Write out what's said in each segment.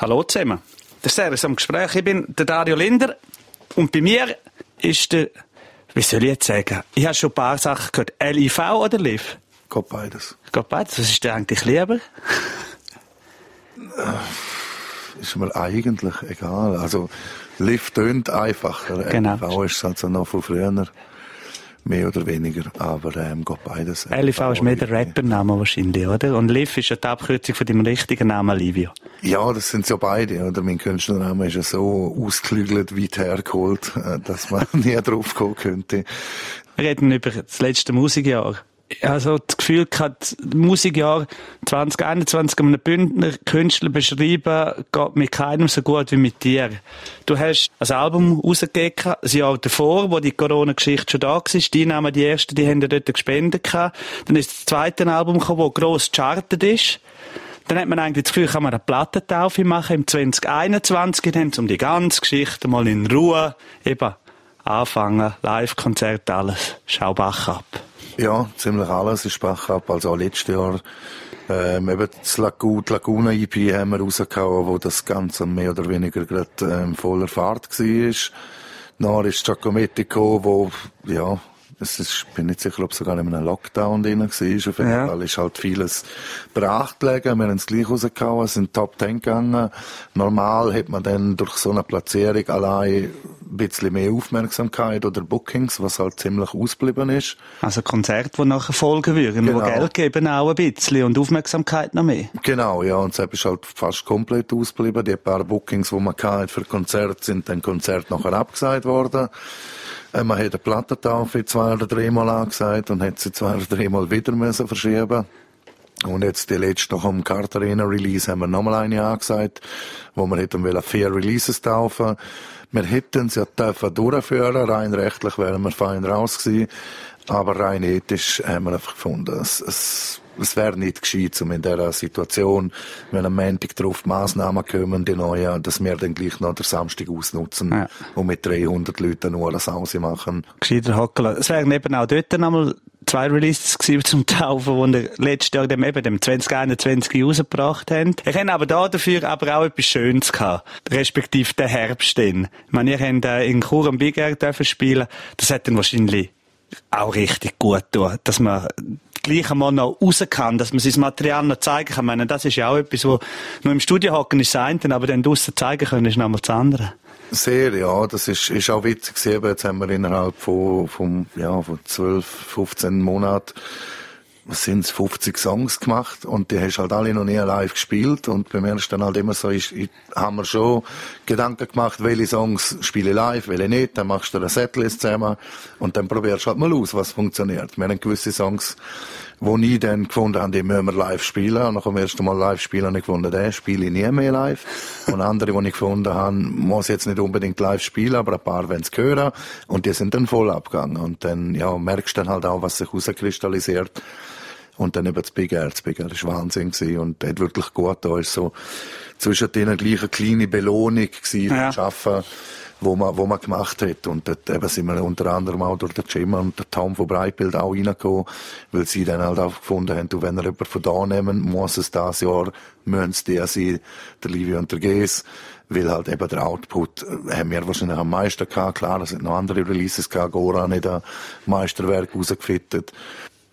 Hallo zusammen. Der Servus am Gespräch. Ich bin der Dario Linder und bei mir ist der, wie soll ich jetzt sagen, ich habe schon ein paar Sachen gehört. LIV oder LIV? Geht beides. Geht beides. Was ist dir eigentlich lieber? Ist mir eigentlich egal. Also, LIV tönt einfacher. Genau. LIV ist halt so noch von früher. Mehr oder weniger, aber ähm, geht beides. LIV ist mehr der Rappername wahrscheinlich, oder? Und Liv ist ja die Abkürzung von deinem richtigen Namen, Livio. Ja, das sind ja beide, oder? Mein Künstlername ist ja so ausgeklügelt, weit hergeholt, äh, dass man nie drauf kommen könnte. Wir reden über das letzte Musikjahr. Ich habe so das Gefühl gehabt, Musikjahr 2021 einem Bündner Künstler beschreiben, geht mit keinem so gut wie mit dir. Du hast ein Album rausgegeben, ein Jahr davor, wo die Corona-Geschichte schon da war. Die Namen, die ersten, die haben dort gespendet. Dann ist das zweite Album gekommen, das gross gechartet ist. Dann hat man eigentlich das Gefühl, kann man eine Plattentaufe machen im 2021. Dann um die ganze Geschichte mal in Ruhe eben anfangen. Live-Konzert, alles. Schau Bach ab. Ja, ziemlich alles ist Bach ab. Also auch letztes Jahr, ähm, eben das Lagu die Laguna EP haben wir rausgehauen, wo das Ganze mehr oder weniger gerade ähm, voller Fahrt war. Dann ist Giacometti gekommen, wo, ja, es ist, ich bin nicht sicher, ob es sogar in einem Lockdown drin war. Auf jeden Ja. Fall ist halt vieles brach gelegen. Wir haben es gleich rausgehauen, sind Top Ten gegangen. Normal hat man dann durch so eine Platzierung allein ein bisschen mehr Aufmerksamkeit oder Bookings, was halt ziemlich ausgeblieben ist. Also Konzerte, die nachher folgen würden, Genau. wo Geld geben auch ein bisschen und Aufmerksamkeit noch mehr. Genau, ja, und es ist halt fast komplett ausgeblieben. Die paar Bookings, die man hatte für Konzerte, sind dann Konzert nachher abgesagt worden. Äh, Man hat eine Plattentaufe zwei oder dreimal angesagt und hat sie zwei oder dreimal wieder müssen verschieben. Und jetzt die letzte noch am Cartarena Release haben wir nochmal eine angesagt, wo wir hätten wollen vier Releases taufen. Wir hätten sie ja dürfen durchführen, rein rechtlich wären wir fein raus gewesen. Aber rein ethisch haben wir einfach gefunden, es, es, es wäre nicht gescheit, um in dieser Situation, wenn am Montag drauf die Massnahmen kommen, die neuen, dass wir dann gleich noch den Samstag ausnutzen Ja. und mit 300 Leuten nur Sause machen. Gescheiter hocken lassen. Es wären eben auch dort nochmal zwei Releases gewesen zum Taufen, die wir letztes Jahr dem, eben dem 2021 rausgebracht haben. Ich habe aber da dafür aber auch etwas Schönes gehabt. Respektive den Herbst dann. Ich meine, ihr habt äh, in Chur am Big Air dürfen spielen. Das hat dann wahrscheinlich auch richtig gut getan, dass man gleich einmal noch raus kann, dass man sein Material noch zeigen kann. Ich meine, das ist ja auch etwas, wo nur im Studio hocken ist das aber dann draussen zeigen können ist nochmal das andere. Sehr, ja, das ist, ist auch witzig gewesen. Jetzt haben wir innerhalb von, von, ja, von 12, 15 Monaten, was sind's, 50 Songs gemacht und die hast halt alle noch nie live gespielt und bei mir ist dann halt immer so, ich, ich, haben wir schon Gedanken gemacht, welche Songs spiele ich live, welche nicht, dann machst du eine Setlist zusammen und dann probierst du halt mal aus, was funktioniert. Wir haben gewisse Songs, wo ich dann gefunden habe, die müssen wir live spielen. Und nach dem ersten Mal live spielen habe ich gefunden, den spiele ich nie mehr live. Und andere, die ich gefunden habe, muss jetzt nicht unbedingt live spielen, aber ein paar wollen es hören. Und die sind dann voll abgegangen. Und dann, ja, merkst du dann halt auch, was sich herauskristallisiert. Und dann eben das Big Air. Das Big Air war Wahnsinn gewesen und hat wirklich gut da ist so zwischen denen gleich eine kleine Belohnung gewesen Ja. Schaffen, wo man, wo man gemacht hat. Und dort eben sind wir unter anderem auch durch den Jim und den Tom von Breitbild auch reingekommen, weil sie dann halt auch gefunden haben, du, wenn wir jemanden von da nehmen, muss es das Jahr, müssen es der sein, der Livio und der Ges, weil halt eben der Output äh, haben wir wahrscheinlich am meisten gehabt. Klar, es sind noch andere Releases gehabt, Goran hat ein Meisterwerk rausgefittet.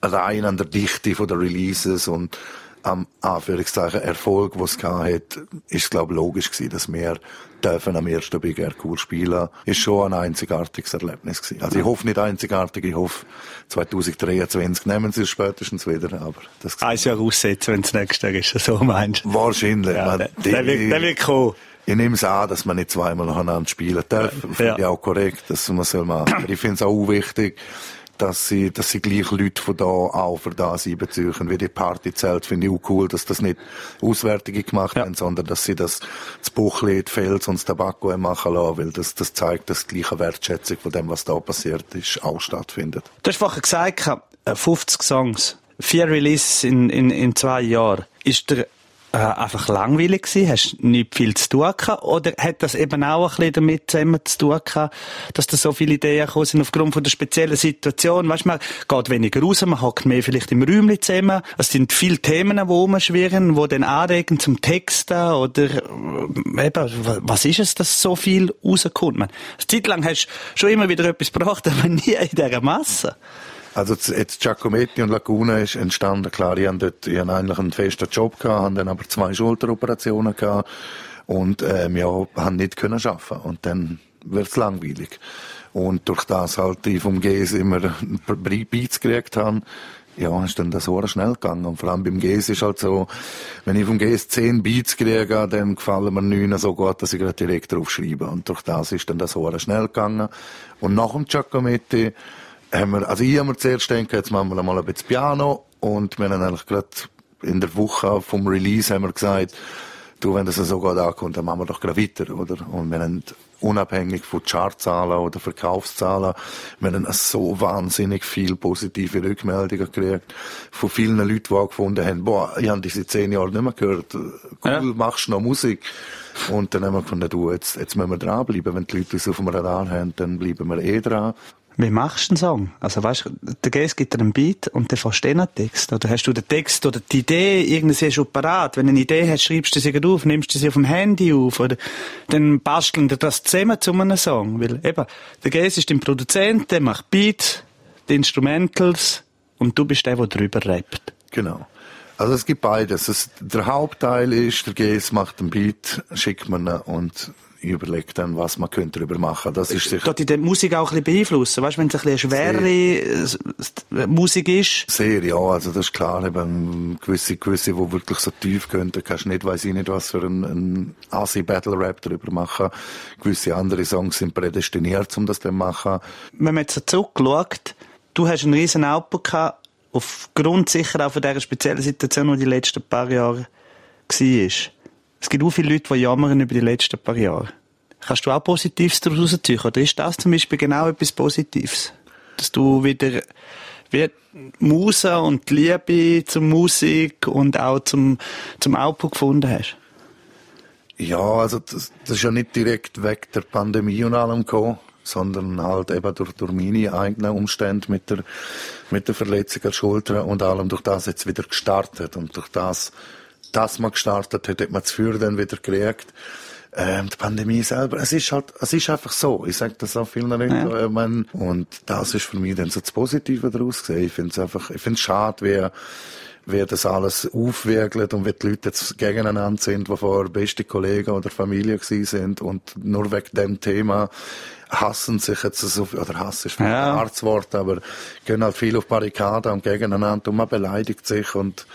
Rein an der Dichte von der Releases und am Anführungszeichen Erfolg, was es hat, ist glaube logisch gewesen, dass wir dürfen am ersten Big Air cool spielen. Ist schon ein einzigartiges Erlebnis gewesen. Also ich hoffe nicht einzigartig, ich hoffe 2023 nehmen sie es spätestens wieder, aber das Ein Jahr aussetzen, wenn es nächstes Jahr ist, so meinst du? wahrscheinlich. Ja, Man- der, der, wird, der wird kommen. ich nehme es an, dass man nicht zweimal nacheinander spielen darf. Finde Ja. ich auch korrekt, dass man soll machen. Aber ich finde es auch wichtig, dass sie, dass sie gleich Leute von da auch für das einbeziehen. Wie die Partyzelt finde ich auch cool, dass das nicht Auswärtige gemacht Ja. haben, sondern dass sie das, das Buchli, die Fels und das Tabakko machen lassen, weil das, das zeigt, dass die gleiche Wertschätzung von dem, was da passiert ist, auch stattfindet. Du hast vorher gesagt, äh, 50 Songs, vier Releases in, in, in zwei Jahren. Ist der äh, einfach langweilig gewesen? Hast nicht viel zu tun gehabt? Oder hat das eben auch ein bisschen damit zusammen zu tun gehabt, dass da so viele Ideen gekommen sind aufgrund von der speziellen Situation? Weißt du, man geht weniger raus, man hockt mehr vielleicht im Räumchen zusammen. Es sind viele Themen, die rumschwirren, die dann anregen zum Texten oder äh, eben, was ist es, dass so viel rauskommt? Man, eine Zeit lang hast du schon immer wieder etwas gebracht, aber nie in dieser Masse. Also jetzt Giacometti und Laguna ist entstanden. Klar, ich hatte dort ich hatte eigentlich einen festen Job gehabt, habe dann aber zwei Schulteroperationen gehabt und ähm, ja, haben nicht können arbeiten. Und dann wird's langweilig. Und durch das halt ich vom GES immer Beats gekriegt habe, ja, ist dann das so schnell gegangen. Und vor allem beim GES ist halt so, wenn ich vom GES zehn Beats kriege, dann gefallen mir neun so gut, dass ich gerade direkt drauf schreibe. Und durch das ist dann das so schnell gegangen. Und nach dem Giacometti haben wir, also ich habe mir zuerst gedacht, jetzt machen wir mal ein bisschen Piano und wir haben eigentlich gerade in der Woche vom Release haben wir gesagt, du, wenn das so gut ankommt, dann machen wir doch gerade weiter, oder? Und wir haben unabhängig von Chartzahlen oder Verkaufszahlen, wir haben so wahnsinnig viel positive Rückmeldungen gekriegt von vielen Leuten, die auch gefunden haben, boah, ich habe diese zehn Jahre nicht mehr gehört, cool, ja. machst du noch Musik? Und dann haben wir gefunden, du, jetzt, jetzt müssen wir dranbleiben, wenn die Leute uns auf dem Radar haben, dann bleiben wir eh dran. Wie machst du einen Song? Also weißt du, der Geist gibt dir einen Beat und dann fährst du einen Text. Oder hast du den Text oder die Idee irgendwie schon parat? Wenn du eine Idee hast, schreibst du sie auf, nimmst du sie auf dem Handy auf oder dann basteln dir das zusammen zu einem Song. Weil eben, der Geist ist dein Produzent, der macht Beat, die Instrumentals und du bist der, der drüber rappt. Genau. Also es gibt beides. Es, der Hauptteil ist, der Geist macht den Beat, schickt man ihn und ich überlege dann, was man könnte darüber machen. Das ist sicher... Dort die Musik auch ein bisschen beeinflussen, weißt, wenn es ein bisschen schwere Sehr. Musik ist? Sehr, ja, also das ist klar, eben gewisse, gewisse, die wirklich so tief gehen, da kannst du nicht, weiss ich nicht, was für ein, ein Asi-Battle-Rap darüber machen. Gewisse andere Songs sind prädestiniert, um das zu machen. Wenn man jetzt zurückschaut, du hast einen riesen Output gehabt, aufgrund sicher auch von dieser speziellen Situation, die die letzten paar Jahre war. Es gibt auch viele Leute, die jammern über die letzten paar Jahre. Kannst du auch Positives daraus ziehen? Oder ist das zum Beispiel genau etwas Positives? Dass du wieder, wie Muse und die Liebe zur Musik und auch zum, zum Output gefunden hast? Ja, also das, das ist ja nicht direkt weg der Pandemie und allem gekommen, sondern halt eben durch, durch meine eigenen Umstände mit der, mit der Verletzung der Schulter und allem durch das jetzt wieder gestartet und durch das das man gestartet hat, hat man Feuer dann wieder gekriegt. Ähm, die Pandemie selber, es ist halt, es ist einfach so. Ich sage das auch vielen Leuten. Ja. Äh, und das ist für mich dann so das Positive daraus gesehen. Ich finde es einfach, ich finde es schade, wie, wie das alles aufwiegelt und wie die Leute jetzt gegeneinander sind, die vorher beste Kollegen oder Familie gewesen sind und nur wegen dem Thema hassen sich jetzt so, oder Hass ist ein ja. hartes Wort, aber gehen halt viel auf Barrikaden und gegeneinander und man beleidigt sich und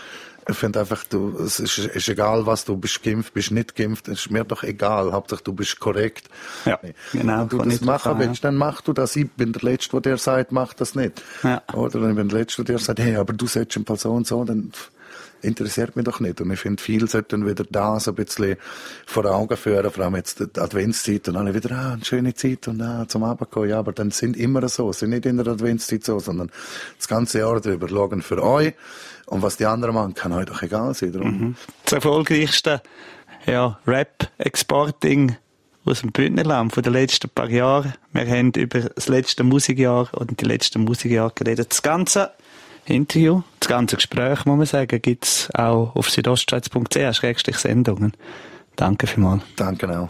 ich finde einfach, du, es ist, ist, egal, was du bist geimpft, bist nicht geimpft, es ist mir doch egal. Hauptsache, du bist korrekt. Ja, genau. Wenn du das machen willst, ja. dann mach du das. Ich bin der Letzte, der sagt, mach das nicht. Ja. Oder wenn ich bin der Letzte, der sagt, hey, aber du sollst im Fall so und so, dann interessiert mich doch nicht. Und ich finde, viele sollten wieder da so ein bisschen vor Augen führen, vor allem jetzt die Adventszeit und alle wieder, ah, eine schöne Zeit und ah, zum Abend kommen. Ja, aber dann sind immer so, sind nicht in der Adventszeit so, sondern das ganze Jahr drüber schauen für euch. Und was die anderen machen, kann euch doch egal sein. Mhm. Das erfolgreichste ja, Rap-Exporting aus dem Bündnerland von den letzten paar Jahren. Wir haben über das letzte Musikjahr und die letzten Musikjahre geredet. Das ganze Interview, das ganze Gespräch, muss man sagen, gibt es auch auf südostschweiz.ch-sendungen. Danke vielmals. Danke auch.